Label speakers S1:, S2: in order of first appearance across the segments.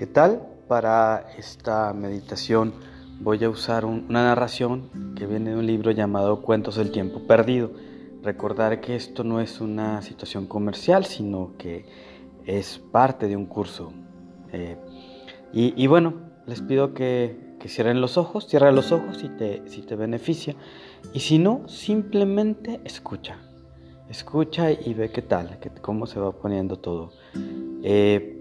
S1: ¿Qué tal? Para esta meditación voy a usar una narración que viene de un libro llamado Cuentos del Tiempo Perdido. Recordar que esto no es una situación comercial, sino que es parte de un curso. Eh, y, bueno, les pido que, cierren los ojos, cierra los ojos si te, si te beneficia. Y si no, simplemente escucha. Escucha y ve qué tal, cómo se va poniendo todo. Eh,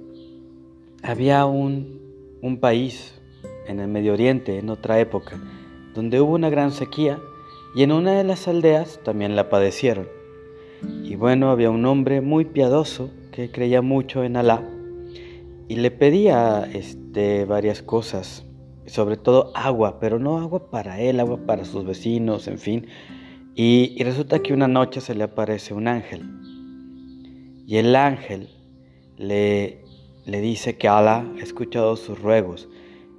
S1: había un, un país en el Medio Oriente en otra época, donde hubo una gran sequía y en una de las aldeas también la padecieron. Y bueno, había un hombre muy piadoso que creía mucho en Alá y le pedía este, varias cosas, sobre todo agua, pero no agua para él, agua para sus vecinos, en fin. Y, y resulta que una noche se le aparece un ángel. Y el ángel le, le dice que Alá ha escuchado sus ruegos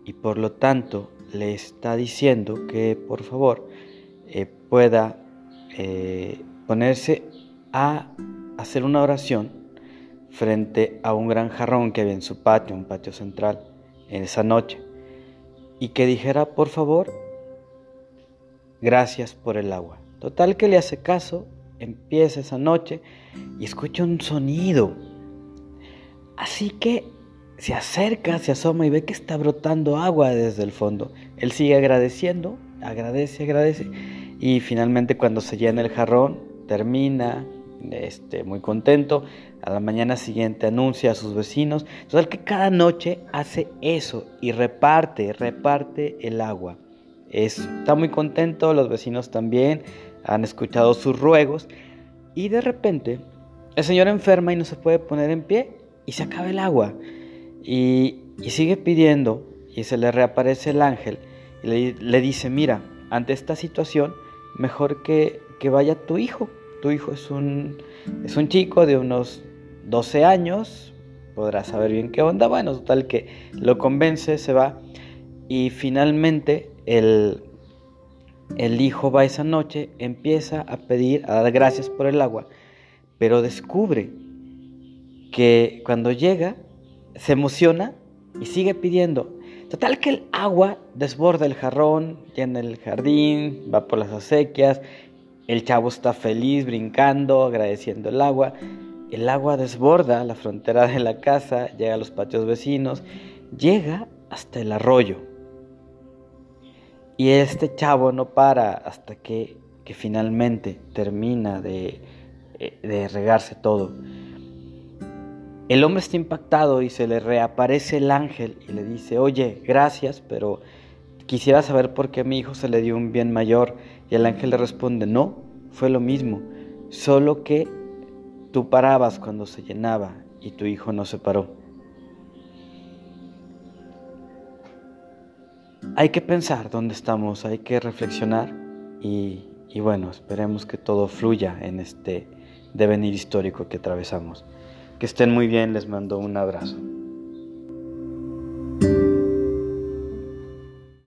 S1: y por lo tanto le está diciendo que por favor eh, pueda eh, ponerse a hacer una oración frente a un gran jarrón que había en su patio, un patio central, en esa noche, y que dijera por favor, gracias por el agua. Total que le hace caso, empieza esa noche y escucha un sonido Así que se acerca, se asoma y ve que está brotando agua desde el fondo. Él sigue agradeciendo, agradece, agradece. Y finalmente cuando se llena el jarrón, termina, este, muy contento. A la mañana siguiente anuncia a sus vecinos. Total que cada noche hace eso y reparte, reparte el agua. está muy contento, los vecinos también han escuchado sus ruegos. Y de repente el señor enferma y no se puede poner en pie y se acaba el agua. Y, sigue pidiendo y se le reaparece el ángel y le, dice, mira, ante esta situación, mejor que, que, vaya tu hijo. Tu hijo es un, es un chico de unos 12 años, podrá saber bien qué onda. Bueno, total que lo convence, se va y finalmente el, el hijo va esa noche, empieza a pedir, a dar gracias por el agua, pero descubre que cuando llega se emociona y sigue pidiendo. Total que el agua desborda el jarrón, llena el jardín, va por las acequias, el chavo está feliz, brincando, agradeciendo el agua. El agua desborda la frontera de la casa, llega a los patios vecinos, llega hasta el arroyo. Y este chavo no para hasta que, que finalmente termina de, eh, de regarse todo. El hombre está impactado y se le reaparece el ángel y le dice, oye, gracias, pero quisiera saber por qué a mi hijo se le dio un bien mayor. Y el ángel le responde, no, fue lo mismo, solo que tú parabas cuando se llenaba y tu hijo no se paró. Hay que pensar dónde estamos, hay que reflexionar y, y bueno, esperemos que todo fluya en este devenir histórico que atravesamos. Que estén muy bien, les mando un abrazo.